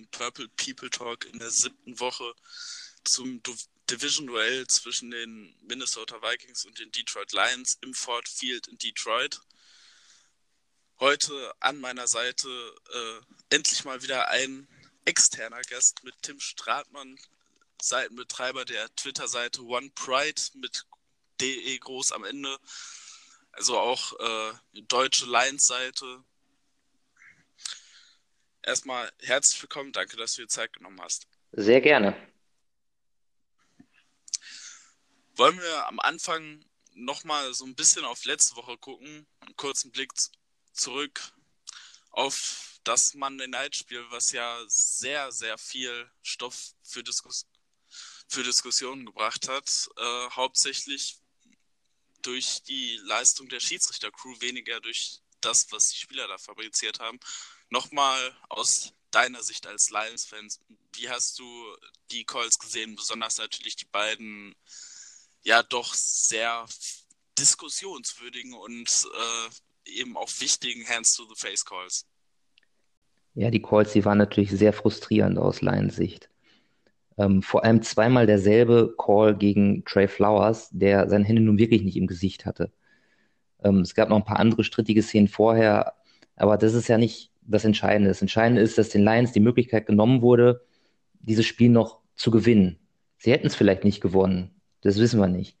zum Purple People Talk in der siebten Woche zum Division-Duell zwischen den Minnesota Vikings und den Detroit Lions im Ford Field in Detroit. Heute an meiner Seite äh, endlich mal wieder ein externer Gast mit Tim Stratmann, Seitenbetreiber der Twitter-Seite One Pride mit DE groß am Ende. Also auch äh, deutsche Lions-Seite erstmal herzlich willkommen. Danke, dass du dir Zeit genommen hast. Sehr gerne. Wollen wir am Anfang nochmal so ein bisschen auf letzte Woche gucken? Einen kurzen Blick zurück auf das Monday Night Spiel, was ja sehr, sehr viel Stoff für, Diskus für Diskussionen gebracht hat. Äh, hauptsächlich durch die Leistung der Schiedsrichter-Crew, weniger durch das, was die Spieler da fabriziert haben. Nochmal aus deiner Sicht als Lions-Fans, wie hast du die Calls gesehen? Besonders natürlich die beiden, ja, doch sehr diskussionswürdigen und äh, eben auch wichtigen Hands-to-the-Face-Calls. Ja, die Calls, die waren natürlich sehr frustrierend aus Lions Sicht. Ähm, vor allem zweimal derselbe Call gegen Trey Flowers, der seine Hände nun wirklich nicht im Gesicht hatte. Ähm, es gab noch ein paar andere strittige Szenen vorher, aber das ist ja nicht das Entscheidende. Das Entscheidende ist, dass den Lions die Möglichkeit genommen wurde, dieses Spiel noch zu gewinnen. Sie hätten es vielleicht nicht gewonnen, das wissen wir nicht.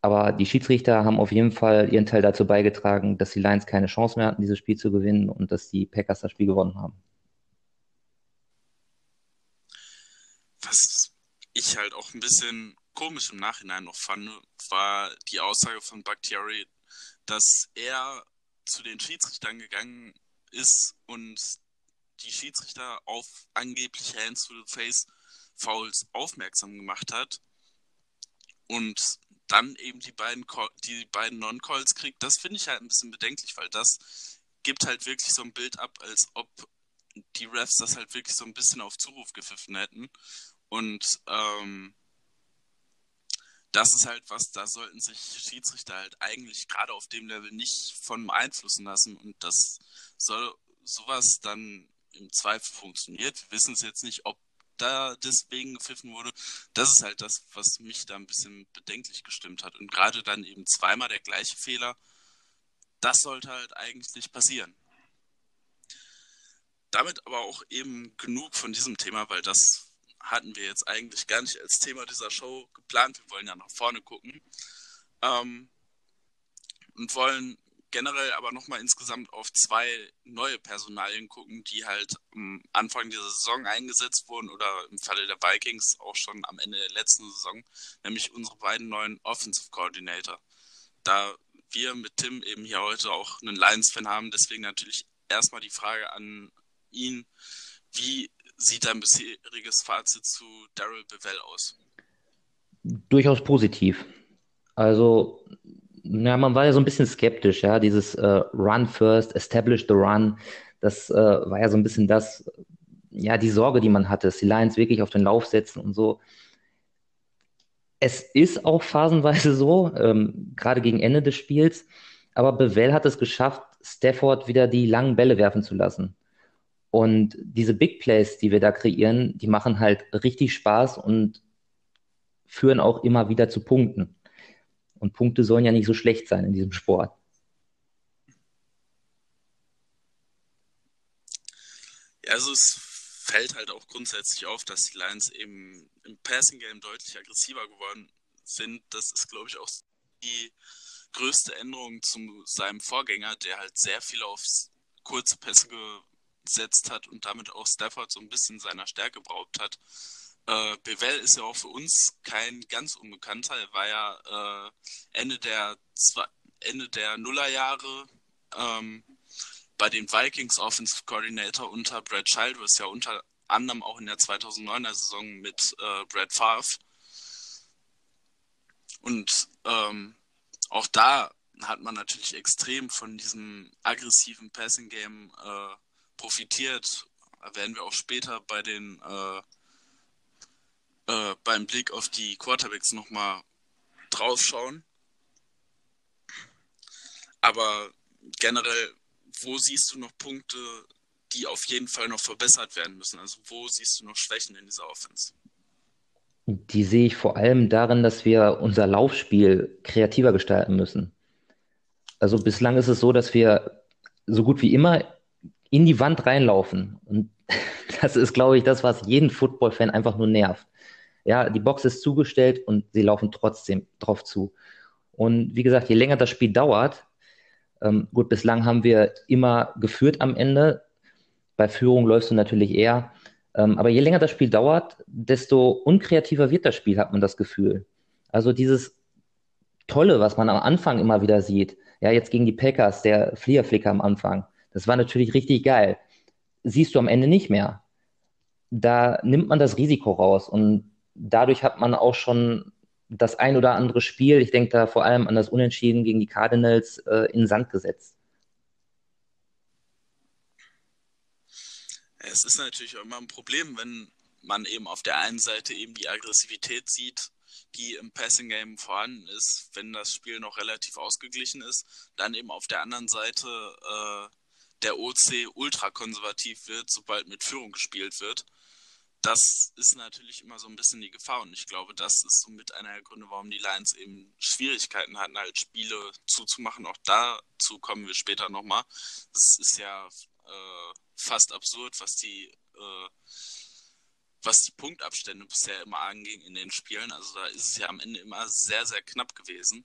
Aber die Schiedsrichter haben auf jeden Fall ihren Teil dazu beigetragen, dass die Lions keine Chance mehr hatten, dieses Spiel zu gewinnen und dass die Packers das Spiel gewonnen haben. Was ich halt auch ein bisschen komisch im Nachhinein noch fand, war die Aussage von Bakhtiari, dass er zu den Schiedsrichtern gegangen ist und die Schiedsrichter auf angebliche Hands to the Face Fouls aufmerksam gemacht hat und dann eben die beiden, die beiden Non-Calls kriegt, das finde ich halt ein bisschen bedenklich, weil das gibt halt wirklich so ein Bild ab, als ob die Refs das halt wirklich so ein bisschen auf Zuruf gepfiffen hätten. Und ähm, das ist halt was, da sollten sich Schiedsrichter halt eigentlich gerade auf dem Level nicht von beeinflussen lassen und das soll sowas dann im Zweifel funktioniert. Wir wissen es jetzt nicht, ob da deswegen gepfiffen wurde. Das ist halt das, was mich da ein bisschen bedenklich gestimmt hat. Und gerade dann eben zweimal der gleiche Fehler, das sollte halt eigentlich nicht passieren. Damit aber auch eben genug von diesem Thema, weil das hatten wir jetzt eigentlich gar nicht als Thema dieser Show geplant. Wir wollen ja nach vorne gucken. Ähm, und wollen generell aber nochmal insgesamt auf zwei neue Personalien gucken, die halt am Anfang dieser Saison eingesetzt wurden oder im Falle der Vikings auch schon am Ende der letzten Saison, nämlich unsere beiden neuen Offensive Coordinator. Da wir mit Tim eben hier heute auch einen Lions-Fan haben, deswegen natürlich erstmal die Frage an ihn, wie sieht dein bisheriges Fazit zu Daryl Bevell aus? Durchaus positiv. Also, ja, man war ja so ein bisschen skeptisch, ja, dieses äh, Run first, establish the run, das äh, war ja so ein bisschen das, ja, die Sorge, die man hatte, dass die Lions wirklich auf den Lauf setzen und so. Es ist auch phasenweise so, ähm, gerade gegen Ende des Spiels, aber Bevell hat es geschafft, Stafford wieder die langen Bälle werfen zu lassen. Und diese Big Plays, die wir da kreieren, die machen halt richtig Spaß und führen auch immer wieder zu Punkten. Und Punkte sollen ja nicht so schlecht sein in diesem Sport. Ja, also es fällt halt auch grundsätzlich auf, dass die Lions eben im Passing Game deutlich aggressiver geworden sind. Das ist, glaube ich, auch die größte Änderung zu seinem Vorgänger, der halt sehr viel auf kurze Pässe gesetzt hat und damit auch Stafford so ein bisschen seiner Stärke beraubt hat. Äh, Bevel ist ja auch für uns kein ganz Unbekannter. Er war ja äh, Ende der zwei, Ende der Nullerjahre ähm, bei den Vikings Offensive Coordinator unter Brad Childress, ja unter anderem auch in der 2009er Saison mit äh, Brad Favre. Und ähm, auch da hat man natürlich extrem von diesem aggressiven Passing Game äh, profitiert. Werden wir auch später bei den äh, äh, beim Blick auf die Quarterbacks nochmal drauf schauen. Aber generell, wo siehst du noch Punkte die auf jeden Fall noch verbessert werden müssen? Also wo siehst du noch Schwächen in dieser Offense? Die sehe ich vor allem darin, dass wir unser Laufspiel kreativer gestalten müssen. Also bislang ist es so, dass wir so gut wie immer in die Wand reinlaufen. Und das ist, glaube ich, das, was jeden Football-Fan einfach nur nervt. Ja, die Box ist zugestellt und sie laufen trotzdem drauf zu. Und wie gesagt, je länger das Spiel dauert, ähm, gut, bislang haben wir immer geführt am Ende. Bei Führung läufst du natürlich eher. Ähm, aber je länger das Spiel dauert, desto unkreativer wird das Spiel, hat man das Gefühl. Also dieses Tolle, was man am Anfang immer wieder sieht, ja, jetzt gegen die Packers, der Fliegerflicker am Anfang, das war natürlich richtig geil. Siehst du am Ende nicht mehr. Da nimmt man das Risiko raus und dadurch hat man auch schon das ein oder andere Spiel, ich denke da vor allem an das Unentschieden gegen die Cardinals, äh, in Sand gesetzt. Es ist natürlich immer ein Problem, wenn man eben auf der einen Seite eben die Aggressivität sieht, die im Passing Game vorhanden ist, wenn das Spiel noch relativ ausgeglichen ist, dann eben auf der anderen Seite äh, der OC ultra konservativ wird, sobald mit Führung gespielt wird das ist natürlich immer so ein bisschen die Gefahr und ich glaube, das ist somit einer der Gründe, warum die Lions eben Schwierigkeiten hatten, halt Spiele zuzumachen. Auch dazu kommen wir später nochmal. Das ist ja äh, fast absurd, was die, äh, was die Punktabstände bisher immer anging in den Spielen. Also da ist es ja am Ende immer sehr, sehr knapp gewesen.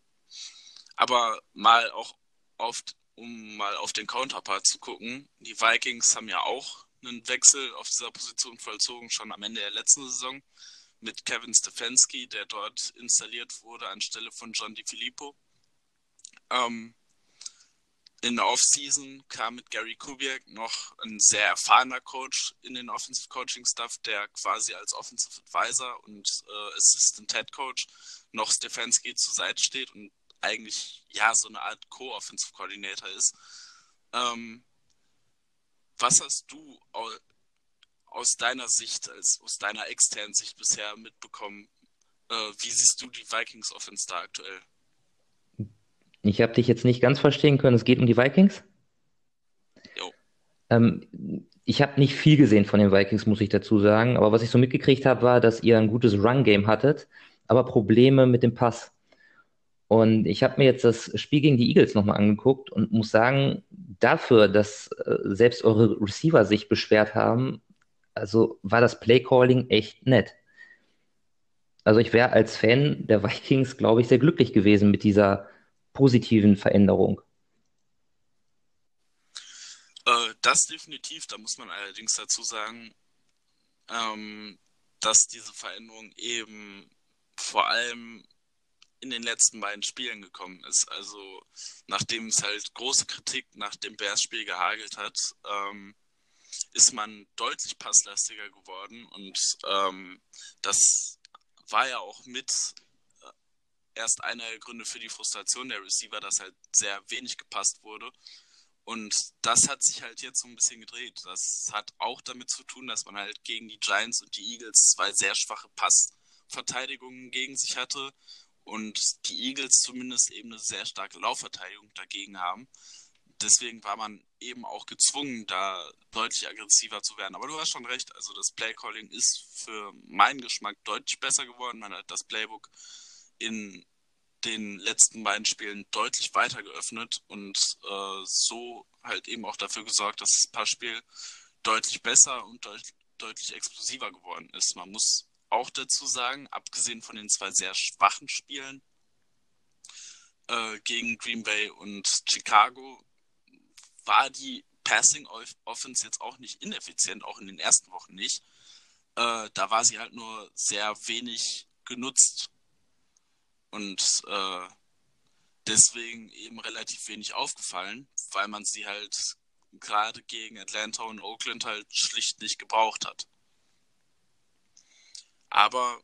Aber mal auch oft, um mal auf den Counterpart zu gucken, die Vikings haben ja auch einen Wechsel auf dieser Position vollzogen, schon am Ende der letzten Saison mit Kevin Stefanski, der dort installiert wurde anstelle von John DiFilippo. Ähm, in der Offseason kam mit Gary Kubiak noch ein sehr erfahrener Coach in den Offensive Coaching Staff, der quasi als Offensive Advisor und äh, Assistant Head Coach noch Stefanski zur Seite steht und eigentlich ja so eine Art Co-Offensive Coordinator ist. Ähm, was hast du aus deiner Sicht, als, aus deiner externen Sicht bisher mitbekommen? Äh, wie siehst du die Vikings Offense da aktuell? Ich habe dich jetzt nicht ganz verstehen können. Es geht um die Vikings? Jo. Ähm, ich habe nicht viel gesehen von den Vikings, muss ich dazu sagen. Aber was ich so mitgekriegt habe, war, dass ihr ein gutes Run-Game hattet, aber Probleme mit dem Pass. Und ich habe mir jetzt das Spiel gegen die Eagles nochmal angeguckt und muss sagen, dafür, dass äh, selbst eure Receiver sich beschwert haben, also war das Playcalling echt nett. Also ich wäre als Fan der Vikings, glaube ich, sehr glücklich gewesen mit dieser positiven Veränderung. Äh, das definitiv, da muss man allerdings dazu sagen, ähm, dass diese Veränderung eben vor allem in den letzten beiden Spielen gekommen ist. Also nachdem es halt große Kritik nach dem Bears-Spiel gehagelt hat, ähm, ist man deutlich passlastiger geworden und ähm, das war ja auch mit äh, erst einer der Gründe für die Frustration der Receiver, dass halt sehr wenig gepasst wurde. Und das hat sich halt jetzt so ein bisschen gedreht. Das hat auch damit zu tun, dass man halt gegen die Giants und die Eagles zwei sehr schwache Passverteidigungen gegen sich hatte und die Eagles zumindest eben eine sehr starke Laufverteidigung dagegen haben. Deswegen war man eben auch gezwungen, da deutlich aggressiver zu werden. Aber du hast schon recht, also das Playcalling ist für meinen Geschmack deutlich besser geworden. Man hat das Playbook in den letzten beiden Spielen deutlich weiter geöffnet und äh, so halt eben auch dafür gesorgt, dass das Passspiel deutlich besser und deut deutlich explosiver geworden ist. Man muss auch dazu sagen, abgesehen von den zwei sehr schwachen Spielen äh, gegen Green Bay und Chicago, war die Passing Offense jetzt auch nicht ineffizient, auch in den ersten Wochen nicht. Äh, da war sie halt nur sehr wenig genutzt und äh, deswegen eben relativ wenig aufgefallen, weil man sie halt gerade gegen Atlanta und Oakland halt schlicht nicht gebraucht hat. Aber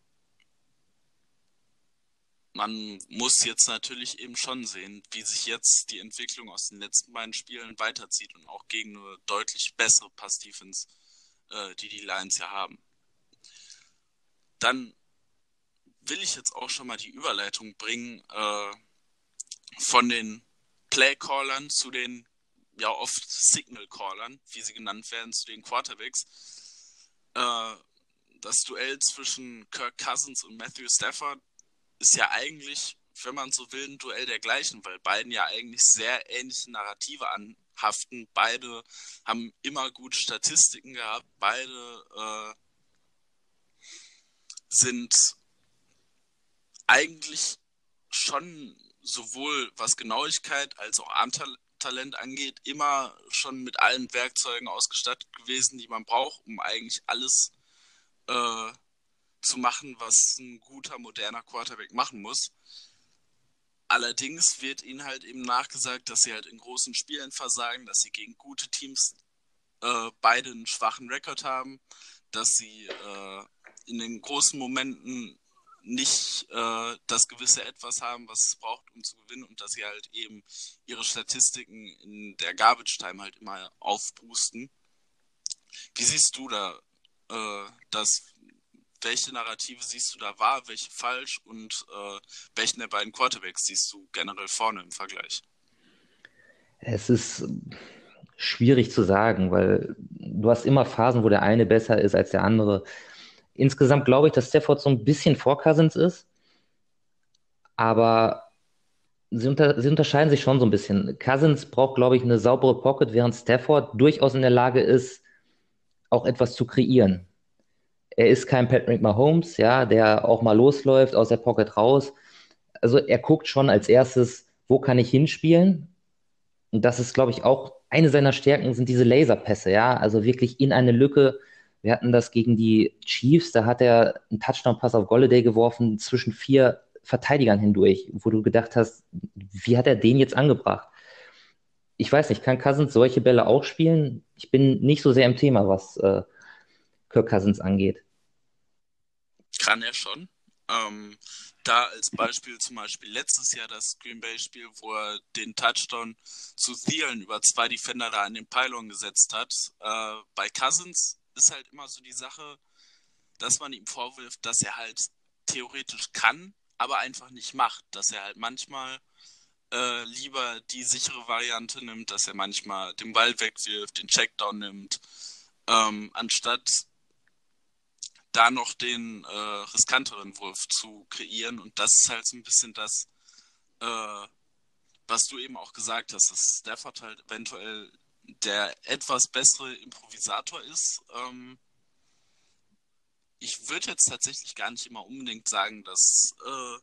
man muss jetzt natürlich eben schon sehen, wie sich jetzt die Entwicklung aus den letzten beiden Spielen weiterzieht und auch gegen eine deutlich bessere Pass-Defense, äh, die die Lions ja haben. Dann will ich jetzt auch schon mal die Überleitung bringen äh, von den Playcallern zu den ja oft Signal-Callern, wie sie genannt werden, zu den Quarterbacks. Äh, das Duell zwischen Kirk Cousins und Matthew Stafford ist ja eigentlich, wenn man so will, ein Duell der gleichen, weil beiden ja eigentlich sehr ähnliche Narrative anhaften. Beide haben immer gut Statistiken gehabt, beide äh, sind eigentlich schon sowohl was Genauigkeit als auch Armtalent angeht, immer schon mit allen Werkzeugen ausgestattet gewesen, die man braucht, um eigentlich alles äh, zu machen, was ein guter, moderner Quarterback machen muss. Allerdings wird ihnen halt eben nachgesagt, dass sie halt in großen Spielen versagen, dass sie gegen gute Teams äh, beide einen schwachen Rekord haben, dass sie äh, in den großen Momenten nicht äh, das gewisse Etwas haben, was es braucht, um zu gewinnen und dass sie halt eben ihre Statistiken in der Garbage Time halt immer aufboosten. Wie siehst du da äh, das? Welche Narrative siehst du da wahr, welche falsch und äh, welchen der beiden Quarterbacks siehst du generell vorne im Vergleich? Es ist schwierig zu sagen, weil du hast immer Phasen, wo der eine besser ist als der andere. Insgesamt glaube ich, dass Stafford so ein bisschen vor Cousins ist, aber sie, unter, sie unterscheiden sich schon so ein bisschen. Cousins braucht, glaube ich, eine saubere Pocket, während Stafford durchaus in der Lage ist, auch etwas zu kreieren. Er ist kein Patrick Mahomes, ja, der auch mal losläuft, aus der Pocket raus. Also er guckt schon als erstes, wo kann ich hinspielen? Und das ist, glaube ich, auch eine seiner Stärken sind diese Laserpässe, ja, also wirklich in eine Lücke wir hatten das gegen die Chiefs, da hat er einen Touchdown-Pass auf Golladay geworfen zwischen vier Verteidigern hindurch, wo du gedacht hast, wie hat er den jetzt angebracht? Ich weiß nicht, kann Cousins solche Bälle auch spielen? Ich bin nicht so sehr im Thema, was äh, Kirk Cousins angeht. Kann er schon. Ähm, da als Beispiel zum Beispiel letztes Jahr das Green Bay-Spiel, wo er den Touchdown zu Thielen über zwei Defender da an den Pylon gesetzt hat. Äh, bei Cousins ist halt immer so die Sache, dass man ihm vorwirft, dass er halt theoretisch kann, aber einfach nicht macht. Dass er halt manchmal äh, lieber die sichere Variante nimmt, dass er manchmal den Ball wegwirft, den Checkdown nimmt, ähm, anstatt da noch den äh, riskanteren Wurf zu kreieren. Und das ist halt so ein bisschen das, äh, was du eben auch gesagt hast, dass Stafford halt eventuell der etwas bessere Improvisator ist. Ähm, ich würde jetzt tatsächlich gar nicht immer unbedingt sagen, dass, äh,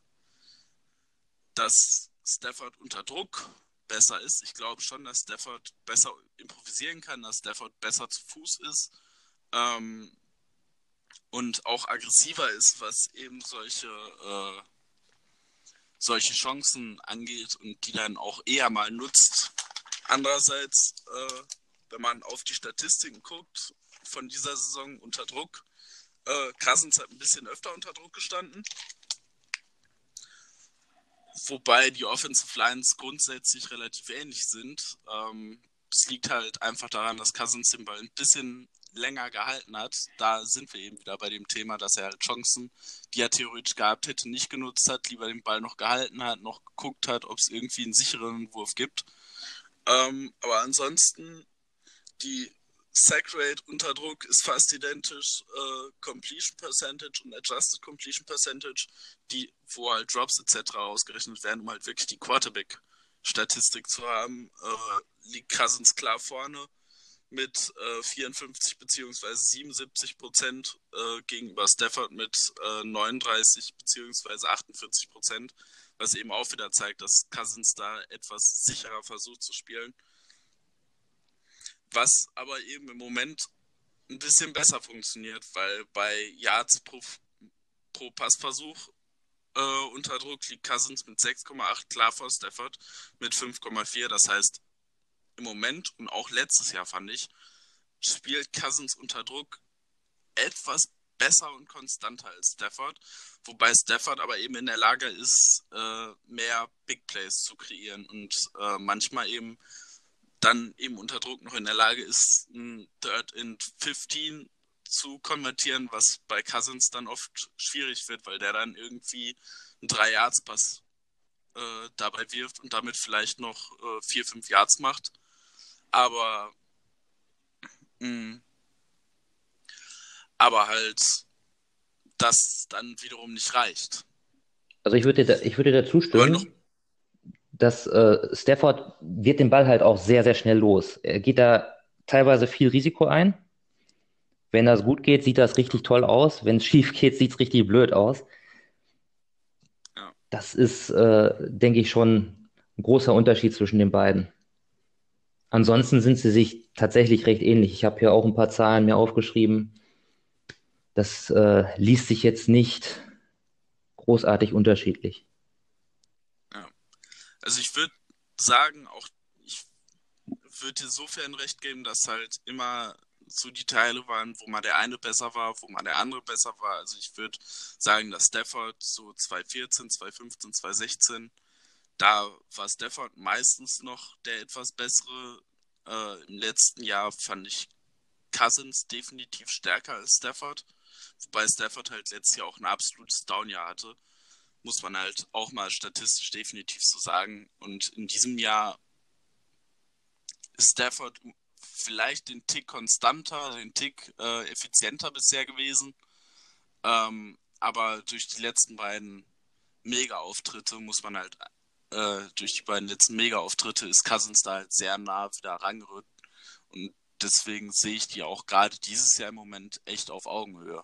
dass Stafford unter Druck besser ist. Ich glaube schon, dass Stafford besser improvisieren kann, dass Stafford besser zu Fuß ist ähm, und auch aggressiver ist, was eben solche, äh, solche Chancen angeht und die dann auch eher mal nutzt, Andererseits, äh, wenn man auf die Statistiken guckt von dieser Saison unter Druck, äh, Cousins hat ein bisschen öfter unter Druck gestanden. Wobei die Offensive Lines grundsätzlich relativ ähnlich sind. Ähm, es liegt halt einfach daran, dass Cousins den Ball ein bisschen länger gehalten hat. Da sind wir eben wieder bei dem Thema, dass er halt Chancen, die er theoretisch gehabt hätte, nicht genutzt hat, lieber den Ball noch gehalten hat, noch geguckt hat, ob es irgendwie einen sicheren Wurf gibt. Ähm, aber ansonsten, die Sack Rate unter Druck ist fast identisch. Äh, Completion Percentage und Adjusted Completion Percentage, die, wo halt Drops etc. ausgerechnet werden, um halt wirklich die Quarterback-Statistik zu haben, äh, liegt Cousins klar vorne mit äh, 54 bzw. 77 Prozent äh, gegenüber Stafford mit 39 äh, bzw. 48 Prozent was eben auch wieder zeigt, dass Cousins da etwas sicherer versucht zu spielen. Was aber eben im Moment ein bisschen besser funktioniert, weil bei Yards pro, pro Passversuch äh, unter Druck liegt Cousins mit 6,8 klar vor Stafford mit 5,4. Das heißt, im Moment und auch letztes Jahr fand ich, spielt Cousins unter Druck etwas besser und konstanter als Stafford, wobei Stafford aber eben in der Lage ist, äh, mehr Big Plays zu kreieren und äh, manchmal eben dann eben unter Druck noch in der Lage ist, ein Third and 15 zu konvertieren, was bei Cousins dann oft schwierig wird, weil der dann irgendwie einen 3-Yards-Pass äh, dabei wirft und damit vielleicht noch 4-5 äh, Yards macht. aber mh, mm, aber halt das dann wiederum nicht reicht. Also ich würde ich würde dazu stimmen, dass äh, Stafford wird den Ball halt auch sehr, sehr schnell los. Er geht da teilweise viel Risiko ein. Wenn das gut geht, sieht das richtig toll aus. Wenn es schief geht, sieht es richtig blöd aus. Ja. Das ist, äh, denke ich, schon ein großer Unterschied zwischen den beiden. Ansonsten sind sie sich tatsächlich recht ähnlich. Ich habe hier auch ein paar Zahlen mir aufgeschrieben. Das äh, liest sich jetzt nicht großartig unterschiedlich. Also ich würde sagen, auch ich würde dir insofern recht geben, dass halt immer so die Teile waren, wo mal der eine besser war, wo mal der andere besser war. Also ich würde sagen, dass Stafford so 2014, 2015, 2016, da war Stafford meistens noch der etwas bessere. Äh, Im letzten Jahr fand ich Cousins definitiv stärker als Stafford. Wobei Stafford halt letztes Jahr auch ein absolutes Downjahr hatte. Muss man halt auch mal statistisch definitiv so sagen. Und in diesem Jahr ist Stafford vielleicht den Tick konstanter, den Tick äh, effizienter bisher gewesen. Ähm, aber durch die letzten beiden Mega-Auftritte muss man halt, äh, durch die beiden letzten Mega-Auftritte ist Cousins da halt sehr nah wieder rangerückt. Und deswegen sehe ich die auch gerade dieses Jahr im Moment echt auf Augenhöhe.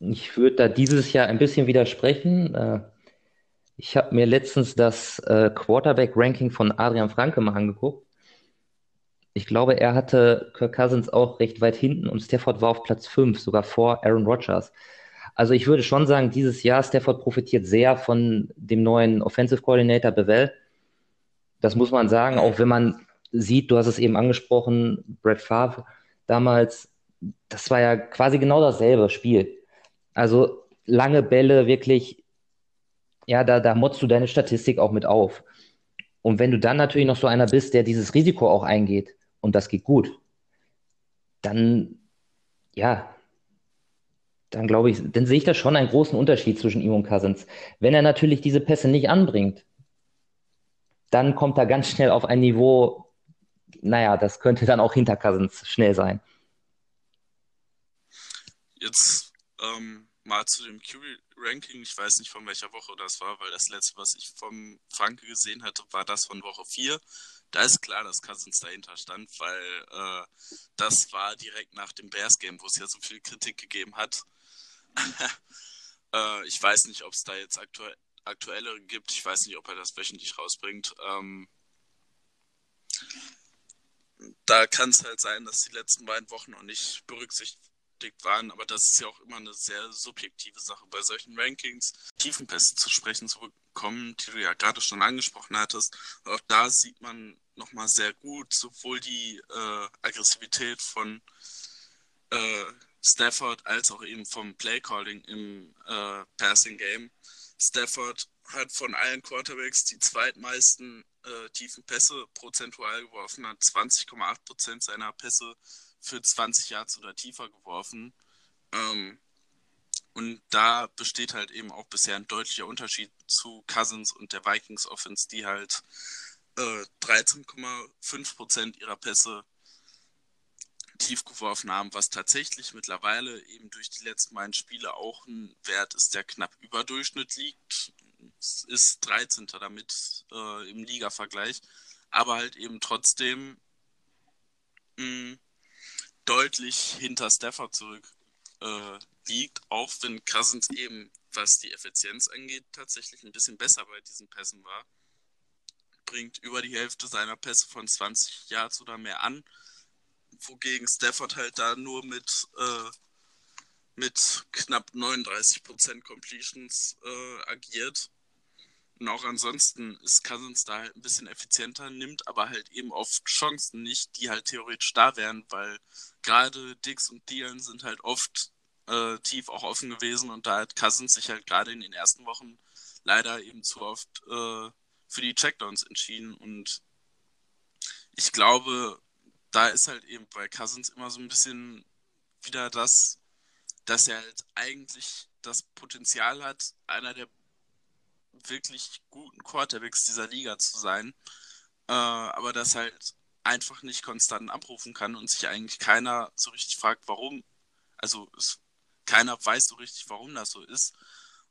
Ich würde da dieses Jahr ein bisschen widersprechen. Äh, ich habe mir letztens das äh, Quarterback-Ranking von Adrian Franke mal angeguckt. Ich glaube, er hatte Kirk Cousins auch recht weit hinten und Stafford war auf Platz 5, sogar vor Aaron Rodgers. Also ich würde schon sagen, dieses Jahr Stafford profitiert sehr von dem neuen Offensive Coordinator Bevel. Das muss man sagen, auch wenn man sieht, du hast es eben angesprochen, Brett Favre damals, das war ja quasi genau dasselbe Spiel. Also lange Bälle, wirklich, ja, da, da motzt du deine Statistik auch mit auf. Und wenn du dann natürlich noch so einer bist, der dieses Risiko auch eingeht, und das geht gut, dann, ja, dann glaube ich, dann sehe ich da schon einen großen Unterschied zwischen ihm und Cousins. Wenn er natürlich diese Pässe nicht anbringt, dann kommt er ganz schnell auf ein Niveau, naja, das könnte dann auch hinter Cousins schnell sein. Jetzt ähm, mal zu dem QB-Ranking. Ich weiß nicht, von welcher Woche das war, weil das letzte, was ich vom Franke gesehen hatte, war das von Woche 4 da ist klar, dass Cousins dahinter stand, weil äh, das war direkt nach dem Bears-Game, wo es ja so viel Kritik gegeben hat. äh, ich weiß nicht, ob es da jetzt aktu aktuellere gibt. Ich weiß nicht, ob er das wöchentlich rausbringt. Ähm, da kann es halt sein, dass die letzten beiden Wochen noch nicht berücksichtigt waren, aber das ist ja auch immer eine sehr subjektive Sache bei solchen Rankings. Tiefenpässe zu sprechen zu bekommen, die du ja gerade schon angesprochen hattest. Auch da sieht man nochmal sehr gut sowohl die äh, Aggressivität von äh, Stafford als auch eben vom Playcalling im äh, Passing Game. Stafford hat von allen Quarterbacks die zweitmeisten äh, tiefen Pässe prozentual geworfen, hat 20,8 Prozent seiner Pässe für 20 Yards oder tiefer geworfen. Ähm, und da besteht halt eben auch bisher ein deutlicher Unterschied zu Cousins und der Vikings Offense, die halt äh, 13,5% ihrer Pässe tief geworfen haben, was tatsächlich mittlerweile eben durch die letzten beiden Spiele auch ein Wert ist, der knapp über Durchschnitt liegt. Es ist 13. damit äh, im Liga-Vergleich, aber halt eben trotzdem mh, mm, deutlich hinter Stafford zurück äh, liegt, auch wenn Cousins eben, was die Effizienz angeht, tatsächlich ein bisschen besser bei diesen Pässen war. Bringt über die Hälfte seiner Pässe von 20 Yards oder mehr an, wogegen Stafford halt da nur mit, äh, mit knapp 39% Completions äh, agiert. Und auch ansonsten ist Cousins da halt ein bisschen effizienter, nimmt aber halt eben oft Chancen nicht, die halt theoretisch da wären, weil gerade Dix und Thielen sind halt oft äh, tief auch offen gewesen und da hat Cousins sich halt gerade in den ersten Wochen leider eben zu oft äh, für die Checkdowns entschieden. Und ich glaube, da ist halt eben bei Cousins immer so ein bisschen wieder das, dass er halt eigentlich das Potenzial hat, einer der wirklich guten Quarterbacks dieser Liga zu sein. äh, aber das halt einfach nicht konstant abrufen kann und sich eigentlich keiner so richtig fragt, warum. Also es, keiner weiß so richtig, warum das so ist.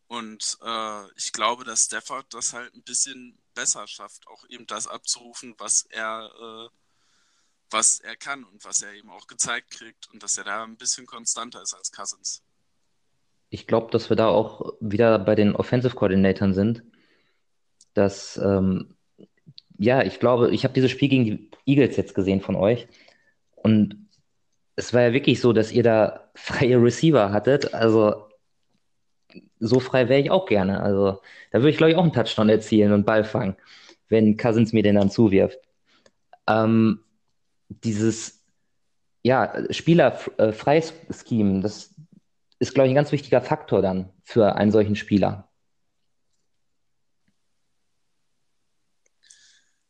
Und äh, ich glaube, dass Stafford das halt ein bisschen besser schafft, auch eben das abzurufen, was er, äh, was er kann und was er eben auch gezeigt kriegt und dass er da ein bisschen konstanter ist als Cousins. Ich glaube, dass wir da auch wieder bei den Offensive Coordinatoren sind, dass ähm, ja, ich glaube, ich habe dieses Spiel gegen die Eagles jetzt gesehen von euch und es war ja wirklich so, dass ihr da freie Receiver hattet. Also so frei wäre ich auch gerne. Also da würde ich, glaube ich, auch einen Touchdown erzielen und Ball fangen, wenn Cousins mir den dann zuwirft. Ähm, dieses ja, spielerfreies äh, Scheme, das ist, glaube ich, ein ganz wichtiger Faktor dann für einen solchen Spieler.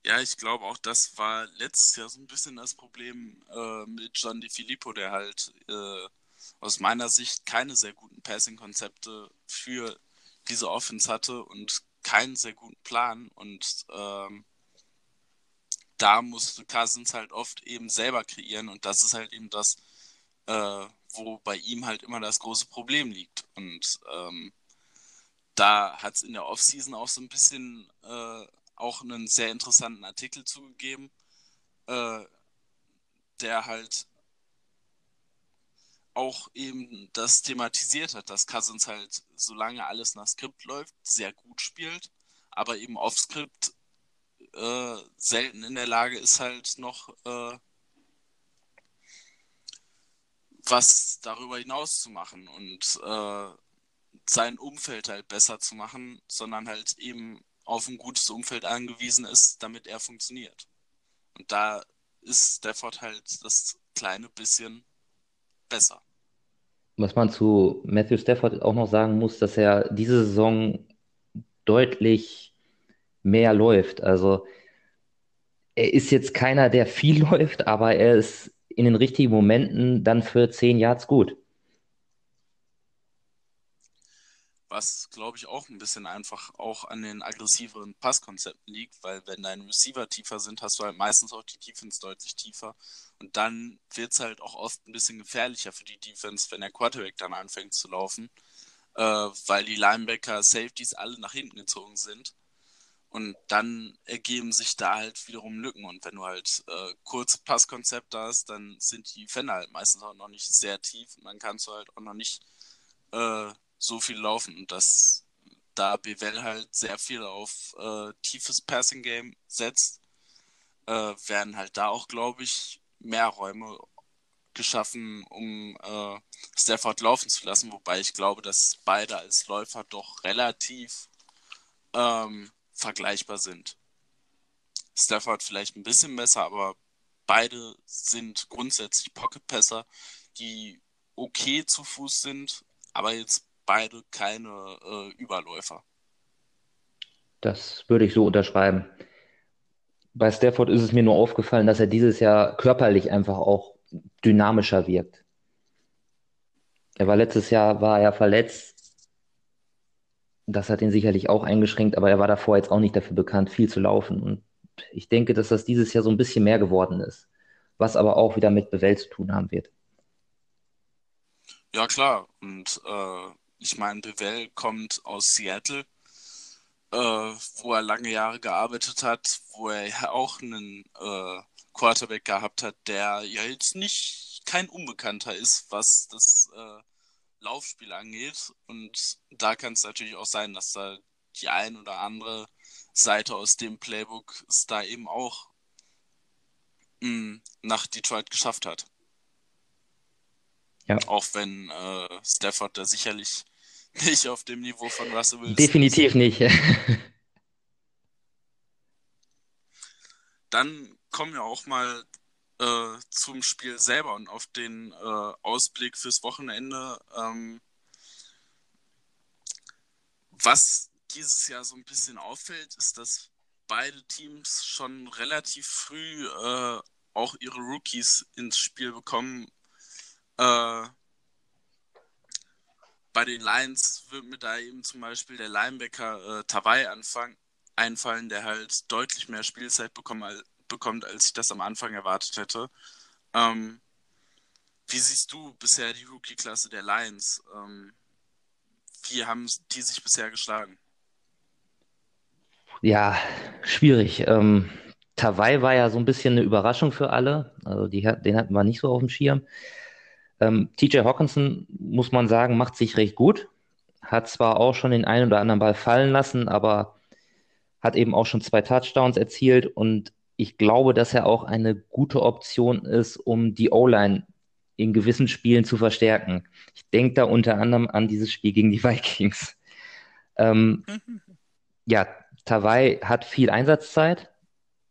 Ja, ich glaube auch, das war letztes Jahr so ein bisschen das Problem äh, mit John DiFilippo, der halt äh, aus meiner Sicht keine sehr guten Passing-Konzepte für diese Offense hatte und keinen sehr guten Plan. Und ähm, da musste Cousins halt oft eben selber kreieren und das ist halt eben das, äh, wo bei ihm halt immer das große Problem liegt. Und ähm, da hat es in der Offseason auch so ein bisschen äh, auch einen sehr interessanten Artikel zugegeben, äh, der halt auch eben das thematisiert hat, dass Cousins halt, solange alles nach Skript läuft, sehr gut spielt, aber eben auf Skript äh, selten in der Lage ist, halt noch äh, was darüber hinaus zu machen und äh, sein Umfeld halt besser zu machen, sondern halt eben auf ein gutes Umfeld angewiesen ist, damit er funktioniert. Und da ist Stafford halt das kleine bisschen besser. Was man zu Matthew Stafford auch noch sagen muss, dass er diese Saison deutlich mehr läuft. Also er ist jetzt keiner, der viel läuft, aber er ist in den richtigen Momenten dann für 10 Yards gut. was glaube ich auch ein bisschen einfach auch an den aggressiveren Passkonzepten liegt, weil wenn deine Receiver tiefer sind, hast du halt meistens auch die Defense deutlich tiefer und dann wird es halt auch oft ein bisschen gefährlicher für die Defense, wenn der Quarterback dann anfängt zu laufen, äh, weil die Linebacker, Safeties alle nach hinten gezogen sind und dann ergeben sich da halt wiederum Lücken. Und wenn du halt äh, kurze Passkonzepte hast, dann sind die Fender halt meistens auch noch nicht sehr tief. Und dann kannst du halt auch noch nicht äh, so viel laufen. Und dass da Bevel halt sehr viel auf äh, tiefes Passing Game setzt, äh, werden halt da auch, glaube ich, mehr Räume geschaffen, um äh, Stafford laufen zu lassen, wobei ich glaube, dass beide als Läufer doch relativ ähm, vergleichbar sind. Stafford vielleicht ein bisschen besser, aber beide sind grundsätzlich Pocket-Passer, die okay zu Fuß sind, aber jetzt beide keine äh, Überläufer. Das würde ich so unterschreiben. Bei Stafford ist es mir nur aufgefallen, dass er dieses Jahr körperlich einfach auch dynamischer wirkt. Er war letztes Jahr war er verletzt. Das hat ihn sicherlich auch eingeschränkt, aber er war davor jetzt auch nicht dafür bekannt, viel zu laufen. Und ich denke, dass das dieses Jahr so ein bisschen mehr geworden ist, was aber auch wieder mit Bewell zu tun haben wird. Ja, klar. Und äh, ich meine, Bevell kommt aus Seattle, äh, wo er lange Jahre gearbeitet hat, wo er auch einen äh, Quarterback gehabt hat, der ja jetzt nicht kein Unbekannter ist, was das äh, Laufspiel angeht. Und da kann es natürlich auch sein, dass da die ein oder andere Seite aus dem Playbook es da eben auch mh, hm, nach Detroit geschafft hat. Ja. Auch wenn äh, Stafford da sicherlich nicht auf dem Niveau von Russell Wilson Definitiv nicht. Dann kommen wir auch mal äh, zum Spiel selber und auf den äh, Ausblick fürs Wochenende. Ähm, was dieses Jahr so ein bisschen auffällt, ist, dass beide Teams schon relativ früh äh, auch ihre Rookies ins Spiel bekommen. Äh, bei den Lions wird mir da eben zum Beispiel der Linebacker äh, Tawai anfangen, einfallen, der halt deutlich mehr Spielzeit bekommen, bekommt, als ich das am Anfang erwartet hätte. Ähm, wie siehst du bisher die Rookie-Klasse der Lions? Ähm, wie haben die sich bisher geschlagen? Ja, schwierig. Ähm, Tawai war ja so ein bisschen eine Überraschung für alle. Also die, den hatten wir nicht so auf dem Schirm. Ähm, TJ Hawkinson, muss man sagen, macht sich recht gut. Hat zwar auch schon den einen oder anderen Ball fallen lassen, aber hat eben auch schon zwei Touchdowns erzielt und ich glaube, dass er auch eine gute Option ist, um die O-Line in gewissen Spielen zu verstärken. Ich denke da unter anderem an dieses Spiel gegen die Vikings. Ähm, ja, Tawai hat viel Einsatzzeit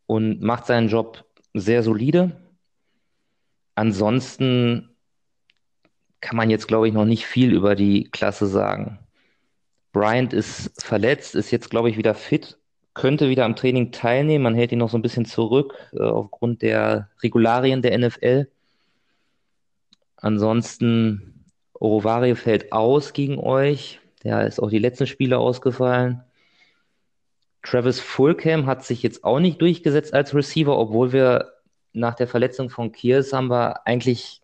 und macht seinen Job sehr solide. Ansonsten kann man jetzt, glaube ich, noch nicht viel über die Klasse sagen. Bryant ist verletzt, ist jetzt, glaube ich, wieder fit, könnte wieder am Training teilnehmen. Man hält ihn noch so ein bisschen zurück äh, aufgrund der Regularien der NFL. Ansonsten, Orovario fällt aus gegen euch. Der ist auch die letzten Spiele ausgefallen. Travis Fulcam hat sich jetzt auch nicht durchgesetzt als Receiver, obwohl wir nach der Verletzung von Kiers haben wir eigentlich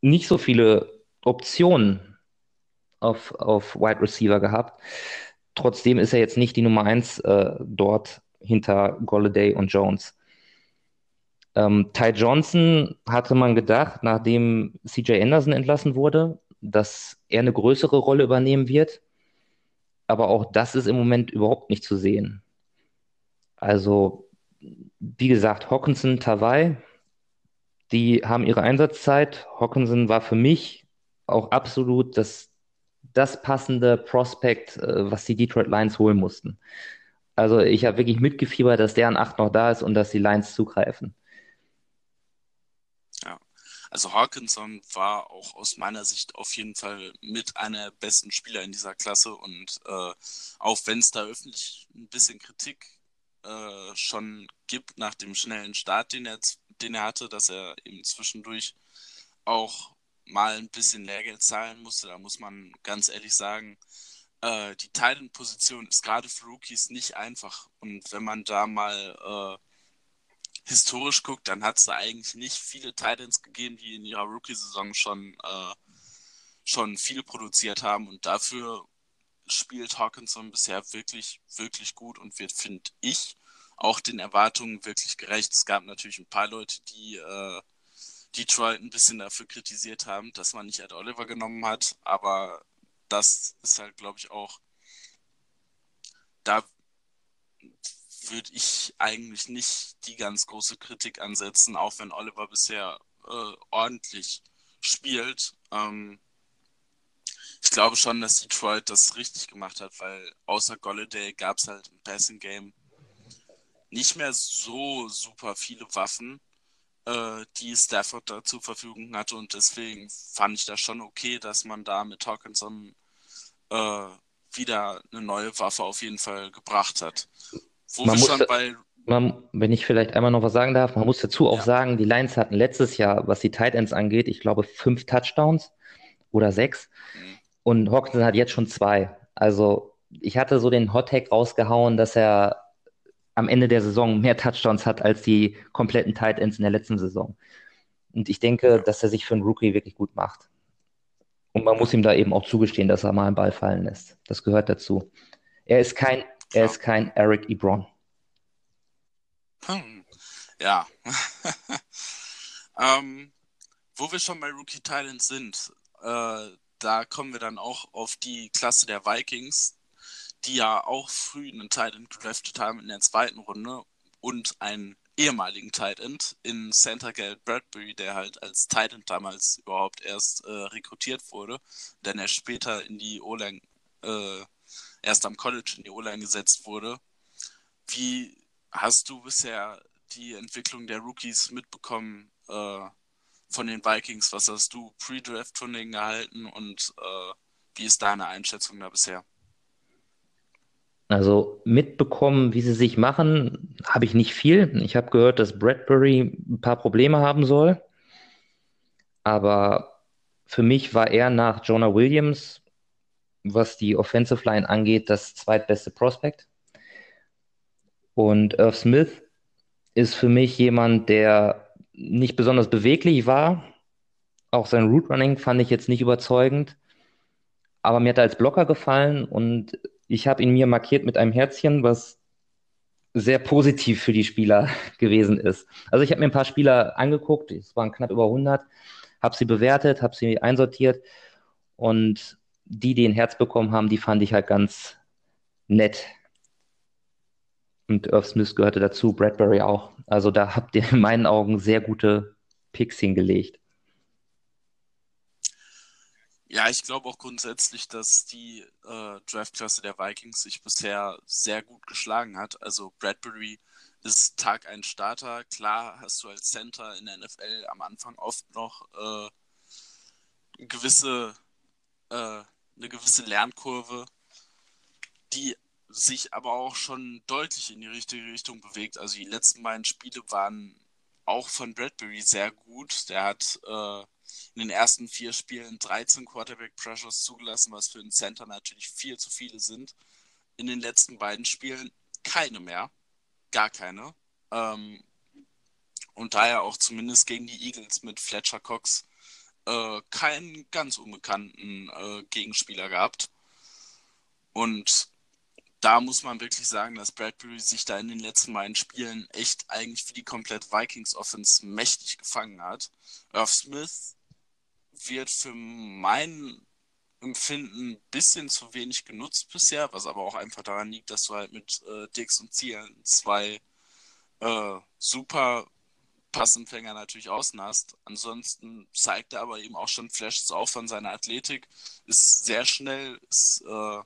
nicht so viele Optionen auf, auf Wide Receiver gehabt. Trotzdem ist er jetzt nicht die Nummer 1 äh, dort hinter Golladay und Jones. Ähm, Ty Johnson hatte man gedacht, nachdem CJ Anderson entlassen wurde, dass er eine größere Rolle übernehmen wird aber auch das ist im Moment überhaupt nicht zu sehen. Also, wie gesagt, Hawkinson, Tawai, die haben ihre Einsatzzeit. Hawkinson war für mich auch absolut das, das passende Prospect, äh, was die Detroit Lions holen mussten. Also ich habe wirklich mitgefiebert, dass der an 8 noch da ist und dass die Lions zugreifen. Also Hawkinson war auch aus meiner Sicht auf jeden Fall mit einer der besten Spieler in dieser Klasse und äh, auch wenn es da öffentlich ein bisschen Kritik äh, schon gibt nach dem schnellen Start, den er, den er hatte, dass er eben zwischendurch auch mal ein bisschen Lehrgeld zahlen musste, da muss man ganz ehrlich sagen, äh, die Titan-Position ist gerade für Rookies nicht einfach und wenn man da mal äh, historisch guckt, dann hat es da eigentlich nicht viele Titans gegeben, die in ihrer Rookie-Saison schon, äh, schon viel produziert haben. Und dafür spielt Hawkinson bisher wirklich, wirklich gut und wird, finde ich, auch den Erwartungen wirklich gerecht. Es gab natürlich ein paar Leute, die äh, Detroit ein bisschen dafür kritisiert haben, dass man nicht Ed Oliver genommen hat, aber das ist halt, glaube ich, auch da würde ich eigentlich nicht die ganz große Kritik ansetzen, auch wenn Oliver bisher äh, ordentlich spielt. Ähm, ich glaube schon, dass Detroit das richtig gemacht hat, weil außer Golladay gab es halt im Passing Game nicht mehr so super viele Waffen, äh, die Stafford da zur Verfügung hatte und deswegen fand ich das schon okay, dass man da mit Hawkinson äh, wieder eine neue Waffe auf jeden Fall gebracht hat. Wo man wir schon bei. Man, wenn ich vielleicht einmal noch was sagen darf, man muss dazu auch ja. sagen, die Lions hatten letztes Jahr, was die Tight Ends angeht, ich glaube fünf Touchdowns oder sechs. Mhm. Und Hawkinson hat jetzt schon zwei. Also ich hatte so den Hot Tag rausgehauen, dass er am Ende der Saison mehr Touchdowns hat als die kompletten Tight Ends in der letzten Saison. Und ich denke, dass er sich für einen Rookie wirklich gut macht. Und man muss ihm da eben auch zugestehen, dass er mal einen Ball fallen lässt. Das gehört dazu. Er ist kein er ist kein Eric Ebron. Hm. Ja. ähm, wo wir schon bei Rookie Talents sind, äh, da kommen wir dann auch auf die Klasse der Vikings, die ja auch früh einen Titan gedraftet haben in der zweiten Runde und einen ehemaligen Tight End in Santa Gale Bradbury, der halt als Tight End damals überhaupt erst äh, rekrutiert wurde, denn er später in die O-Line äh, erst am College in die O-Line gesetzt wurde. Wie hast du bisher die Entwicklung der Rookies mitbekommen äh, von den Vikings? Was hast du pre-Draft von denen gehalten und äh, wie ist deine Einschätzung da bisher? Also mitbekommen, wie sie sich machen, habe ich nicht viel. Ich habe gehört, dass Bradbury ein paar Probleme haben soll. Aber für mich war er nach Jonah Williams was die Offensive Line angeht, das zweitbeste Prospect. Und Irv Smith ist für mich jemand, der nicht besonders beweglich war. Auch sein Route Running fand ich jetzt nicht überzeugend. Aber mir hat er als Blocker gefallen und ich habe ihn mir markiert mit einem Herzchen, was sehr positiv für die Spieler gewesen ist. Also ich habe mir ein paar Spieler angeguckt, es waren knapp über 100, habe sie bewertet, habe sie einsortiert und die, die ein Herz bekommen haben, die fand ich halt ganz nett. Und Irv Smith gehörte dazu, Bradbury auch. Also da habt ihr in meinen Augen sehr gute Picks hingelegt. Ja, ich glaube auch grundsätzlich, dass die äh, Draftklasse der Vikings sich bisher sehr gut geschlagen hat. Also Bradbury ist Tag ein Starter. Klar hast du als Center in der NFL am Anfang oft noch äh, gewisse, äh, eine gewisse Lernkurve, die sich aber auch schon deutlich in die richtige Richtung bewegt. Also die letzten beiden Spiele waren auch von Bradbury sehr gut. Der hat äh, in den ersten vier Spielen 13 Quarterback Pressures zugelassen, was für einen Center natürlich viel zu viele sind. In den letzten beiden Spielen keine mehr. Gar keine. Ähm, und daher auch zumindest gegen die Eagles mit Fletcher Cox äh, keinen ganz unbekannten äh, Gegenspieler gehabt. Und da muss man wirklich sagen, dass Bradbury sich da in den letzten beiden Spielen echt eigentlich für die komplette Vikings Offense mächtig gefangen hat. Irv Smith wird für mein Empfinden ein bisschen zu wenig genutzt bisher, was aber auch einfach daran liegt, dass du halt mit äh, Dix und Zielen zwei äh, super Passempfänger natürlich außen hast. Ansonsten zeigt er aber eben auch schon Flashes auf von seiner Athletik, ist sehr schnell, ist äh,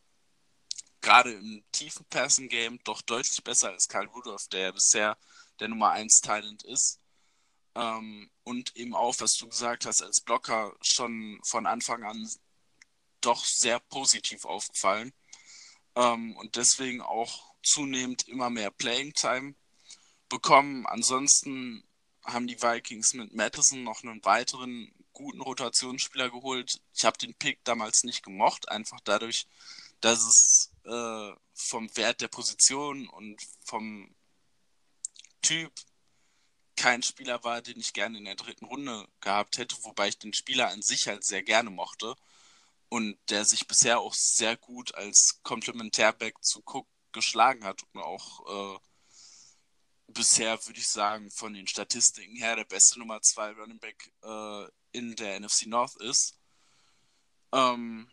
gerade im tiefen Passing Game doch deutlich besser als Karl Rudolph, der bisher der Nummer 1 Talent ist. Ähm, und eben auch, was du gesagt hast, als Blocker schon von Anfang an doch sehr positiv aufgefallen. Ähm, und deswegen auch zunehmend immer mehr Playing Time bekommen. Ansonsten haben die Vikings mit Madison noch einen weiteren guten Rotationsspieler geholt. Ich habe den Pick damals nicht gemocht, einfach dadurch, dass es äh, vom Wert der Position und vom Typ kein Spieler war, den ich gerne in der dritten Runde gehabt hätte, wobei ich den Spieler an sich halt sehr gerne mochte und der sich bisher auch sehr gut als Komplementärback zu Cook geschlagen hat und auch äh, bisher würde ich sagen von den Statistiken her der beste Nummer 2 Running Back äh, in der NFC North ist. Ähm,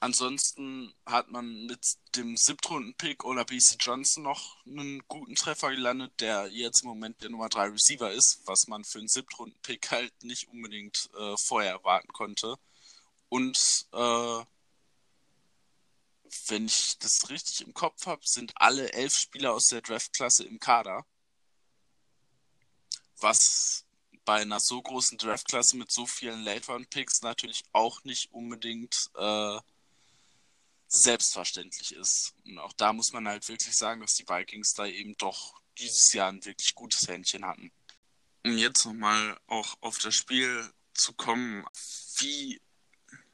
Ansonsten hat man mit dem Siebtrunden-Pick oder BC Johnson noch einen guten Treffer gelandet, der jetzt im Moment der Nummer 3 Receiver ist, was man für einen Siebtrunden-Pick halt nicht unbedingt äh, vorher erwarten konnte. Und äh, wenn ich das richtig im Kopf habe, sind alle elf Spieler aus der Draftklasse im Kader. Was bei einer so großen Draftklasse mit so vielen Late-Round-Picks natürlich auch nicht unbedingt äh, selbstverständlich ist. Und auch da muss man halt wirklich sagen, dass die Vikings da eben doch dieses Jahr ein wirklich gutes Händchen hatten. Um jetzt nochmal auch auf das Spiel zu kommen, wie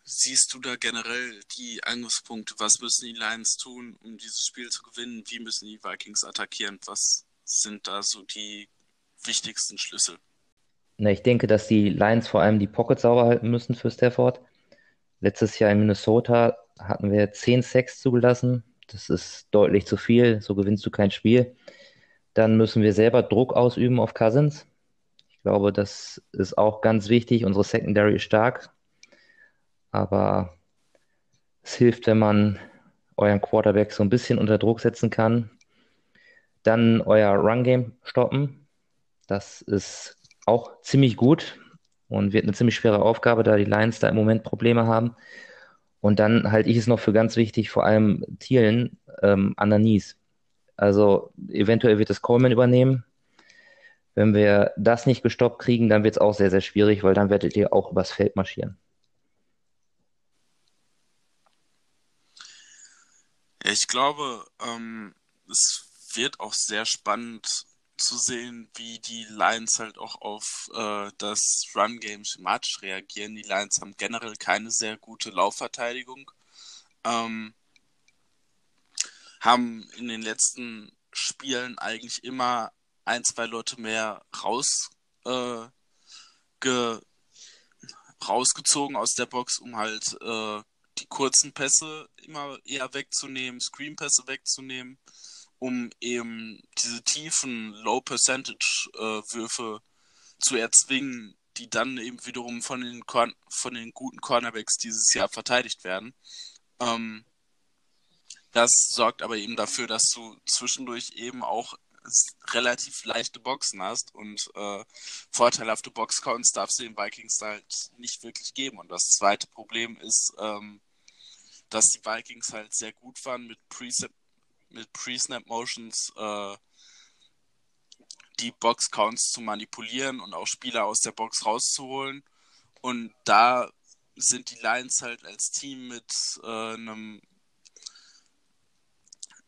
siehst du da generell die Angriffspunkte? Was müssen die Lions tun, um dieses Spiel zu gewinnen? Wie müssen die Vikings attackieren? Was sind da so die wichtigsten Schlüssel? Na, ich denke, dass die Lions vor allem die Pocket sauber halten müssen für Stafford. Letztes Jahr in Minnesota hatten wir 10 Sacks zugelassen. Das ist deutlich zu viel, so gewinnst du kein Spiel. Dann müssen wir selber Druck ausüben auf Cousins. Ich glaube, das ist auch ganz wichtig. Unsere Secondary ist stark. Aber es hilft, wenn man euren Quarterback so ein bisschen unter Druck setzen kann. Dann euer Run-Game stoppen. Das ist auch ziemlich gut und wird eine ziemlich schwere Aufgabe, da die Lions da im Moment Probleme haben. Und dann halte ich es noch für ganz wichtig, vor allem Thielen ähm, an der Nies. Also eventuell wird es Coleman übernehmen. Wenn wir das nicht gestoppt kriegen, dann wird es auch sehr, sehr schwierig, weil dann werdet ihr auch übers Feld marschieren. Ich glaube, ähm, es wird auch sehr spannend zu sehen, wie die Lions halt auch auf äh, das Run-Game schematisch reagieren. Die Lions haben generell keine sehr gute Laufverteidigung. Ähm, haben in den letzten Spielen eigentlich immer ein, zwei Leute mehr raus, äh, ge, rausgezogen aus der Box, um halt äh, die kurzen Pässe immer eher wegzunehmen, Screenpässe wegzunehmen, um eben diese tiefen Low-Percentage-Würfe äh, zu erzwingen, die dann eben wiederum von den, von den guten Cornerbacks dieses Jahr verteidigt werden. Ähm, das sorgt aber eben dafür, dass du zwischendurch eben auch relativ leichte Boxen hast und äh, vorteilhafte Boxcounts darfst du den Vikings halt nicht wirklich geben. Und das zweite Problem ist, ähm, dass die Vikings halt sehr gut waren mit Pre-Snap mit Pre-Snap Motions äh, die Box-Counts zu manipulieren und auch Spieler aus der Box rauszuholen. Und da sind die Lions halt als Team mit äh, einem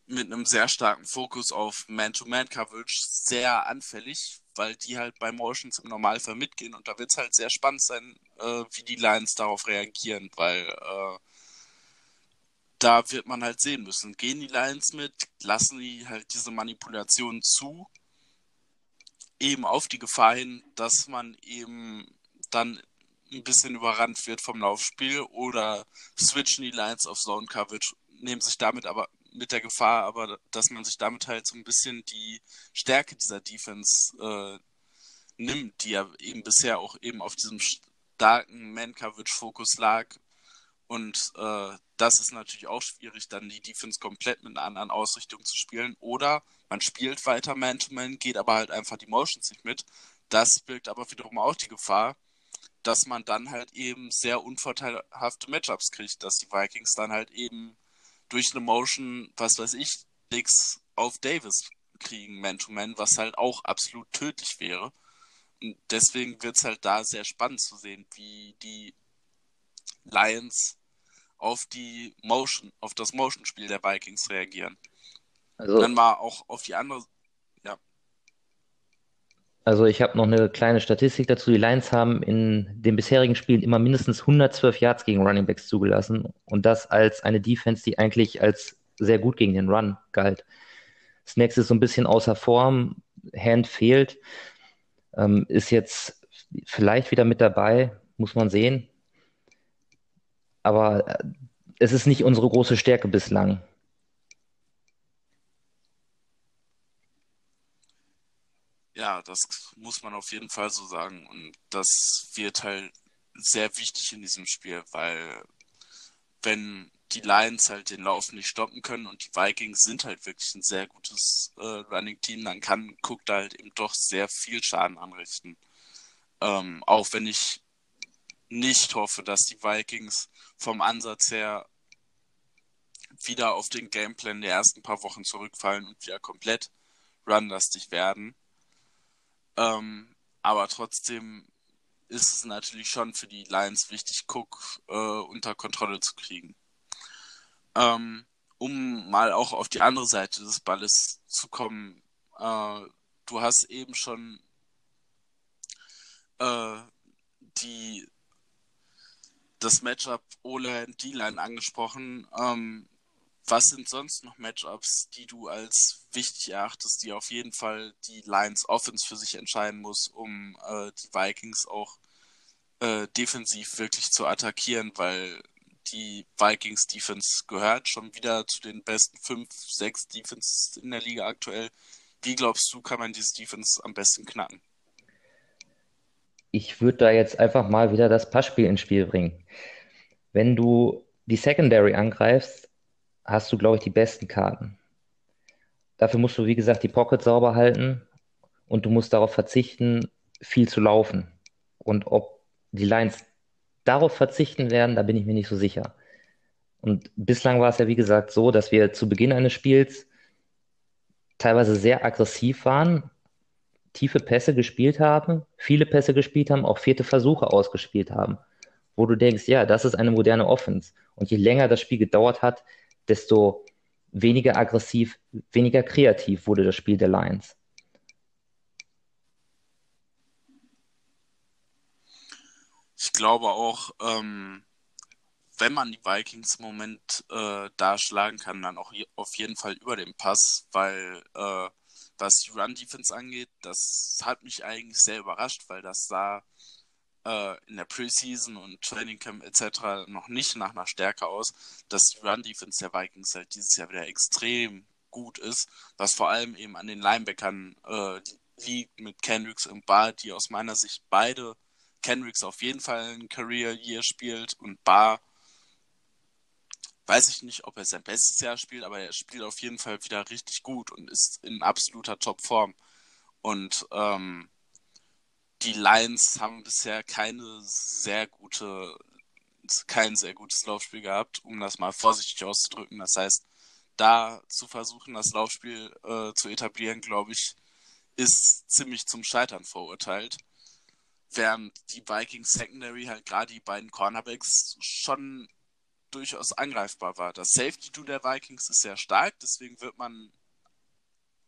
mit einem sehr starken Fokus auf Man-to-Man-Coverage sehr anfällig, weil die halt bei Motions im Normalfall mitgehen und da wird es halt sehr spannend sein, äh, wie die Lions darauf reagieren, weil äh, da wird man halt sehen müssen, gehen die Lions mit, lassen die halt diese Manipulation zu, eben auf die Gefahr hin, dass man eben dann ein bisschen überrannt wird vom Laufspiel oder switchen die Lions auf Zone Coverage, nehmen sich damit aber mit der Gefahr, aber dass man sich damit halt so ein bisschen die Stärke dieser Defense äh, nimmt, die ja eben bisher auch eben auf diesem starken Man-Coverage-Fokus lag. Und äh, das ist natürlich auch schwierig, dann die Defense komplett mit einer anderen Ausrichtung zu spielen. Oder man spielt weiter Man-to-Man, -Man, geht aber halt einfach die Motions nicht mit. Das birgt aber wiederum auch die Gefahr, dass man dann halt eben sehr unvorteilhafte Matchups kriegt, dass die Vikings dann halt eben durch eine Motion, was weiß ich, Dix auf Davis kriegen, Man-to-Man, -Man, was halt auch absolut tödlich wäre. Und deswegen wird es halt da sehr spannend zu sehen, wie die Lions auf die Motion, auf das Motion-Spiel der Vikings reagieren. Also, dann mal auch auf die andere, ja. Also ich habe noch eine kleine Statistik dazu. Die Lions haben in den bisherigen Spielen immer mindestens 112 Yards gegen Running Backs zugelassen und das als eine Defense, die eigentlich als sehr gut gegen den Run galt. Snacks ist so ein bisschen außer Form, Hand fehlt, ähm, ist jetzt vielleicht wieder mit dabei, muss man sehen aber äh, es ist nicht unsere große Stärke bislang. Ja, das muss man auf jeden Fall so sagen. Und das wird halt sehr wichtig in diesem Spiel, weil wenn die Lions halt den Lauf nicht stoppen können und die Vikings sind halt wirklich ein sehr gutes äh, Running Team, dann kann Cook da halt eben doch sehr viel Schaden anrichten. Ähm, auch wenn ich nicht hoffe, dass die Vikings vom Ansatz her wieder auf den Gameplan der ersten paar Wochen zurückfallen und wieder komplett runlastig werden. Ähm, aber trotzdem ist es natürlich schon für die Lions wichtig, Cook äh, unter Kontrolle zu kriegen. Ähm, um mal auch auf die andere Seite des Balles zu kommen, äh, du hast eben schon äh, die das Matchup O-Line, D-Line angesprochen. Ähm, was sind sonst noch Matchups, die du als wichtig erachtest, die auf jeden Fall die Lions Offense für sich entscheiden muss, um äh, die Vikings auch äh, defensiv wirklich zu attackieren, weil die Vikings Defense gehört schon wieder zu den besten fünf, sechs Defenses in der Liga aktuell. Wie glaubst du, kann man diese Defense am besten knacken? ich würde da jetzt einfach mal wieder das Passspiel ins Spiel bringen. Wenn du die Secondary angreifst, hast du, glaube ich, die besten Karten. Dafür musst du, wie gesagt, die Pocket sauber halten und du musst darauf verzichten, viel zu laufen. Und ob die Lions darauf verzichten werden, da bin ich mir nicht so sicher. Und bislang war es ja, wie gesagt, so, dass wir zu Beginn eines Spiels teilweise sehr aggressiv waren tiefe Pässe gespielt haben, viele Pässe gespielt haben, auch vierte Versuche ausgespielt haben, wo du denkst, ja, das ist eine moderne Offense. Und je länger das Spiel gedauert hat, desto weniger aggressiv, weniger kreativ wurde das Spiel der Lions. Ich glaube auch, ähm, wenn man die Vikings im Moment äh, da schlagen kann, dann auch auf jeden Fall über den Pass, weil äh, was die Run-Defense angeht, das hat mich eigentlich sehr überrascht, weil das sah äh, in der Preseason und Training Camp etc. noch nicht nach einer Stärke aus, dass die Run-Defense der Vikings halt dieses Jahr wieder extrem gut ist, was vor allem eben an den Linebackern äh, liegt mit Kendricks und Barr, die aus meiner Sicht beide Kendricks auf jeden Fall ein Career Year spielt und Barr weiß ich nicht, ob er sein bestes Jahr spielt, aber er spielt auf jeden Fall wieder richtig gut und ist in absoluter Topform. Und ähm, die Lions haben bisher keine sehr gute, kein sehr gutes Laufspiel gehabt, um das mal vorsichtig auszudrücken. Das heißt, da zu versuchen, das Laufspiel äh, zu etablieren, glaube ich, ist ziemlich zum Scheitern verurteilt. Während die Vikings Secondary halt gerade die beiden Cornerbacks schon durchaus angreifbar war. Das Safety-Do der Vikings ist sehr stark, deswegen wird man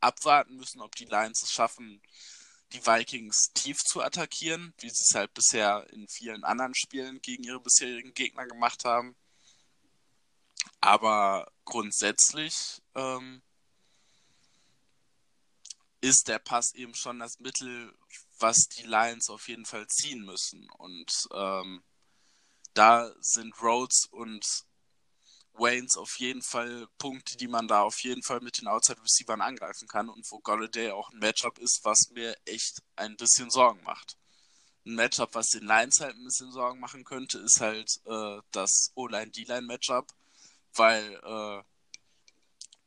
abwarten müssen, ob die Lions es schaffen, die Vikings tief zu attackieren, wie sie es halt bisher in vielen anderen Spielen gegen ihre bisherigen Gegner gemacht haben. Aber grundsätzlich ähm, ist der Pass eben schon das Mittel, was die Lions auf jeden Fall ziehen müssen. Und ähm, da sind Rhodes und Waynes auf jeden Fall Punkte, die man da auf jeden Fall mit den Outside Receivern angreifen kann und wo Golladay auch ein Matchup ist, was mir echt ein bisschen Sorgen macht. Ein Matchup, was den Lions halt ein bisschen Sorgen machen könnte, ist halt äh, das O-Line-D-Line-Matchup, weil äh,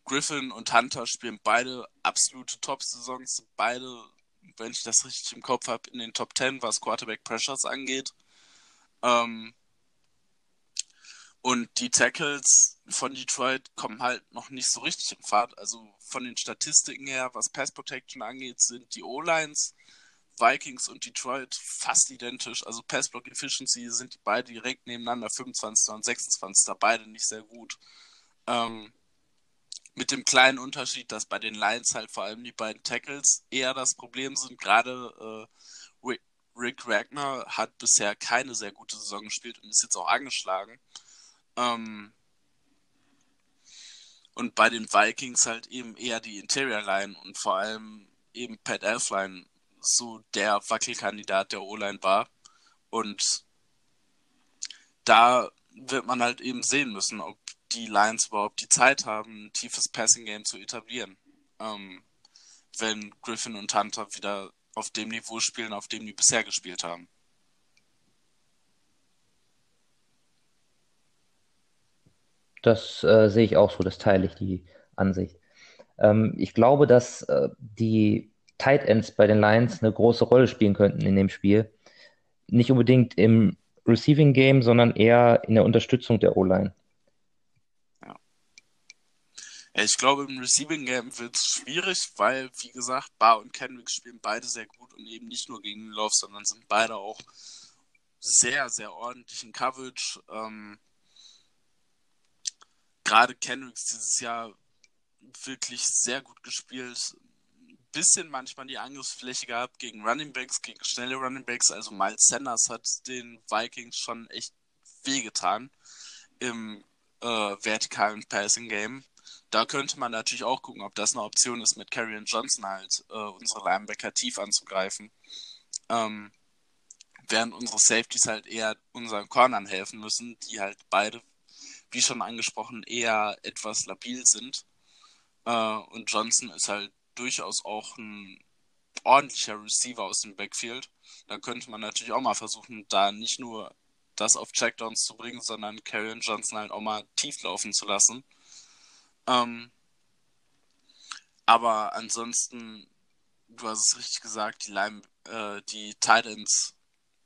Griffin und Hunter spielen beide absolute Top-Saisons, beide, wenn ich das richtig im Kopf habe, in den Top 10, was Quarterback Pressures angeht. Ähm, und die Tackles von Detroit kommen halt noch nicht so richtig in Fahrt. Also von den Statistiken her, was Pass Protection angeht, sind die O-Lines, Vikings und Detroit fast identisch. Also Pass Block Efficiency sind die beide direkt nebeneinander, 25. und 26. Beide nicht sehr gut. Ähm, mit dem kleinen Unterschied, dass bei den Lions halt vor allem die beiden Tackles eher das Problem sind. Gerade äh, Rick Wagner hat bisher keine sehr gute Saison gespielt und ist jetzt auch angeschlagen. Ähm, und bei den Vikings halt eben eher die Interior Line und vor allem eben Pat Elfline so der Wackelkandidat der O-Line war. Und da wird man halt eben sehen müssen, ob die Lions überhaupt die Zeit haben, ein tiefes Passing Game zu etablieren. Ähm, wenn Griffin und Hunter wieder auf dem Niveau spielen, auf dem die bisher gespielt haben. Das äh, sehe ich auch so, das teile ich die Ansicht. Ähm, ich glaube, dass äh, die Tight Ends bei den Lions eine große Rolle spielen könnten in dem Spiel. Nicht unbedingt im Receiving Game, sondern eher in der Unterstützung der O-Line. Ja. Ich glaube, im Receiving Game wird es schwierig, weil, wie gesagt, Bar und Kendrick spielen beide sehr gut und eben nicht nur gegen den Love, sondern sind beide auch sehr, sehr ordentlich in Coverage. Ähm, gerade Kendricks dieses Jahr wirklich sehr gut gespielt. Ein bisschen manchmal die Angriffsfläche gehabt gegen Running Backs, gegen schnelle Running Backs. Also Miles Sanders hat den Vikings schon echt wehgetan im äh, vertikalen Passing Game. Da könnte man natürlich auch gucken, ob das eine Option ist, mit Carrion Johnson halt äh, unsere Linebacker tief anzugreifen. Ähm, während unsere Safeties halt eher unseren Cornern helfen müssen, die halt beide wie schon angesprochen, eher etwas labil sind. Äh, und Johnson ist halt durchaus auch ein ordentlicher Receiver aus dem Backfield. Da könnte man natürlich auch mal versuchen, da nicht nur das auf Checkdowns zu bringen, sondern Karrion Johnson halt auch mal tief laufen zu lassen. Ähm, aber ansonsten, du hast es richtig gesagt, die, Lime, äh, die Titans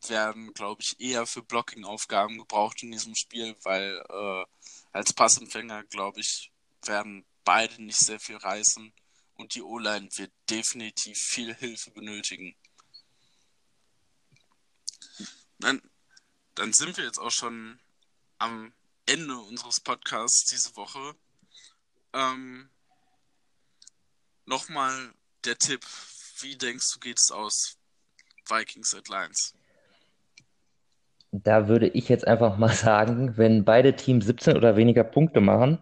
werden, glaube ich, eher für Blocking-Aufgaben gebraucht in diesem Spiel, weil äh, als Passempfänger, glaube ich, werden beide nicht sehr viel reißen und die O-Line wird definitiv viel Hilfe benötigen. Dann, dann sind wir jetzt auch schon am Ende unseres Podcasts diese Woche. Ähm, Nochmal der Tipp, wie denkst du, geht es aus Vikings at Lions? Da würde ich jetzt einfach mal sagen, wenn beide Teams 17 oder weniger Punkte machen,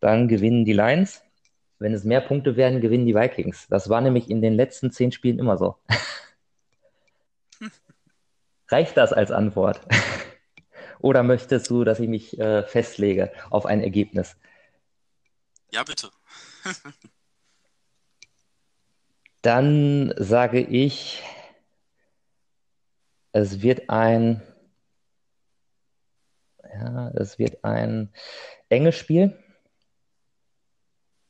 dann gewinnen die Lions. Wenn es mehr Punkte werden, gewinnen die Vikings. Das war nämlich in den letzten zehn Spielen immer so. Reicht das als Antwort? Oder möchtest du, dass ich mich äh, festlege auf ein Ergebnis? Ja, bitte. Dann sage ich, es wird ein, ja, es wird ein enges Spiel.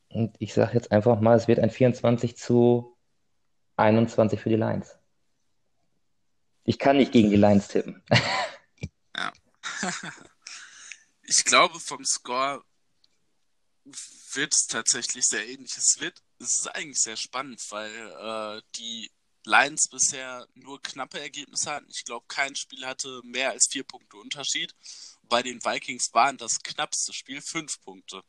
Und ich sage jetzt einfach mal, es wird ein 24 zu 21 für die Lions. Ich kann nicht gegen die Lions tippen. Ja. ich glaube, vom Score wird es tatsächlich sehr ähnlich. Es wird, es ist eigentlich sehr spannend, weil äh, die Lions bisher nur knappe Ergebnisse hatten. Ich glaube, kein Spiel hatte mehr als vier Punkte Unterschied. Bei den Vikings waren das knappste Spiel fünf Punkte.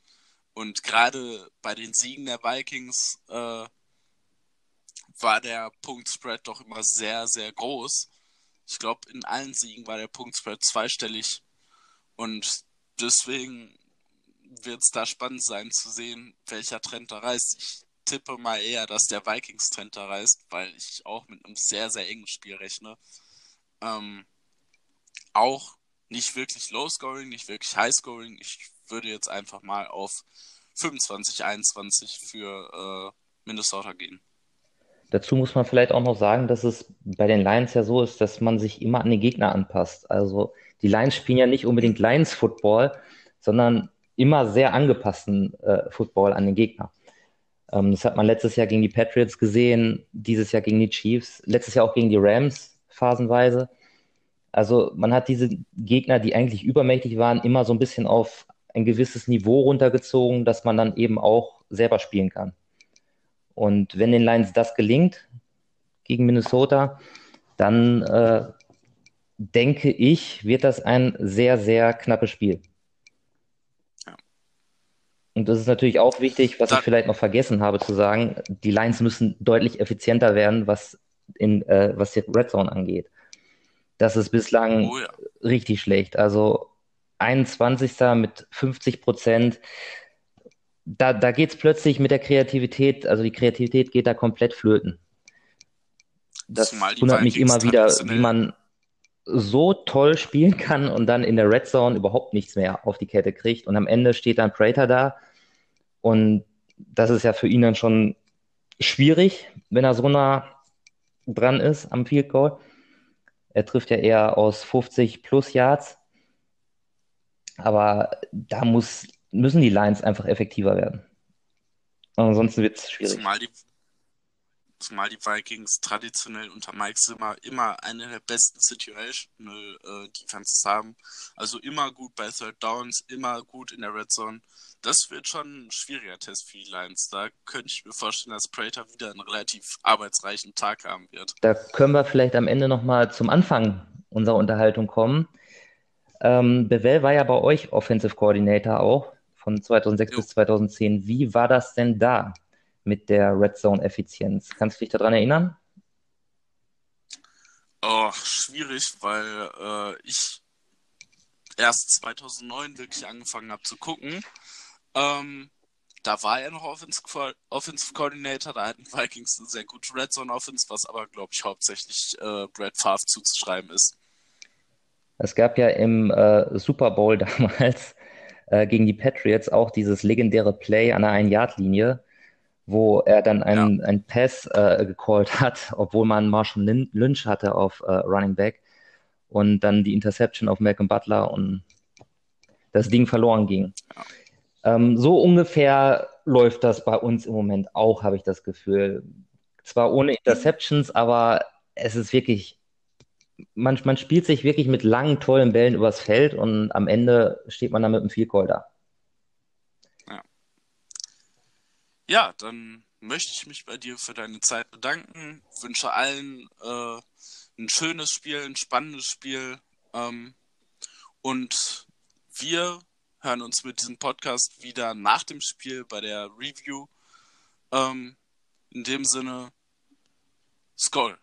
Und gerade bei den Siegen der Vikings äh, war der Punktspread doch immer sehr, sehr groß. Ich glaube, in allen Siegen war der Punktspread zweistellig. Und deswegen wird es da spannend sein zu sehen, welcher Trend da reißt. Ich tippe mal eher, dass der Vikings-Trend da reißt, weil ich auch mit einem sehr, sehr engen Spiel rechne. Ähm, auch nicht wirklich Low-Scoring, nicht wirklich High-Scoring. Ich würde jetzt einfach mal auf 25, 21 für äh, Minnesota gehen. Dazu muss man vielleicht auch noch sagen, dass es bei den Lions ja so ist, dass man sich immer an den Gegner anpasst. Also die Lions spielen ja nicht unbedingt Lions-Football, sondern immer sehr angepassten äh, Football an den Gegner. Ähm, das hat man letztes Jahr gegen die Patriots gesehen, dieses Jahr gegen die Chiefs, letztes Jahr auch gegen die Rams phasenweise. Also man hat diese Gegner, die eigentlich übermächtig waren, immer so ein bisschen auf ein gewisses Niveau runtergezogen, dass man dann eben auch selber spielen kann. Und wenn den Lions das gelingt gegen Minnesota, dann äh, denke ich, wird das ein sehr, sehr knappes Spiel. Und das ist natürlich auch wichtig, was ich vielleicht noch vergessen habe zu sagen, die Lions müssen deutlich effizienter werden, was, in, äh, was die Red Zone angeht. Das ist bislang oh ja. richtig schlecht. Also 21. mit 50 Prozent da, da geht es plötzlich mit der Kreativität, also die Kreativität geht da komplett flöten. Das wundert mich immer wieder, wie man so toll spielen kann und dann in der Red Zone überhaupt nichts mehr auf die Kette kriegt. Und am Ende steht dann Prater da. Und das ist ja für ihn dann schon schwierig, wenn er so nah dran ist am Field Goal. Er trifft ja eher aus 50 plus Yards. Aber da muss müssen die Lines einfach effektiver werden. Ansonsten wird es schwierig. Zumal die, zumal die Vikings traditionell unter Mike Zimmer immer eine der besten Situational äh, Defenses haben. Also immer gut bei Third Downs, immer gut in der Red Zone. Das wird schon ein schwieriger Test für die Lions. Da könnte ich mir vorstellen, dass Prater wieder einen relativ arbeitsreichen Tag haben wird. Da können wir vielleicht am Ende nochmal zum Anfang unserer Unterhaltung kommen. Ähm, Bevel war ja bei euch Offensive Coordinator auch von 2006 jo. bis 2010. Wie war das denn da mit der Red Zone Effizienz? Kannst du dich daran erinnern? Oh, schwierig, weil äh, ich erst 2009 wirklich angefangen habe zu gucken. Ähm, da war er noch Offensive, Offensive Coordinator, da hatten Vikings eine sehr gute Red Zone Offense, was aber, glaube ich, hauptsächlich äh, Brad Favre zuzuschreiben ist. Es gab ja im äh, Super Bowl damals äh, gegen die Patriots auch dieses legendäre Play an der Ein-Yard-Linie, wo er dann einen, ja. einen Pass äh, gecallt hat, obwohl man Marshall Lynch hatte auf äh, Running Back und dann die Interception auf Malcolm Butler und das Ding verloren ging. Ja. Ähm, so ungefähr läuft das bei uns im Moment auch, habe ich das Gefühl. Zwar ohne Interceptions, aber es ist wirklich man, man spielt sich wirklich mit langen, tollen Bällen übers Feld und am Ende steht man dann mit einem Vielkoll da. Ja. ja, dann möchte ich mich bei dir für deine Zeit bedanken. Wünsche allen äh, ein schönes Spiel, ein spannendes Spiel. Ähm, und wir hören uns mit diesem Podcast wieder nach dem Spiel bei der Review. Ähm, in dem Sinne, Skoll.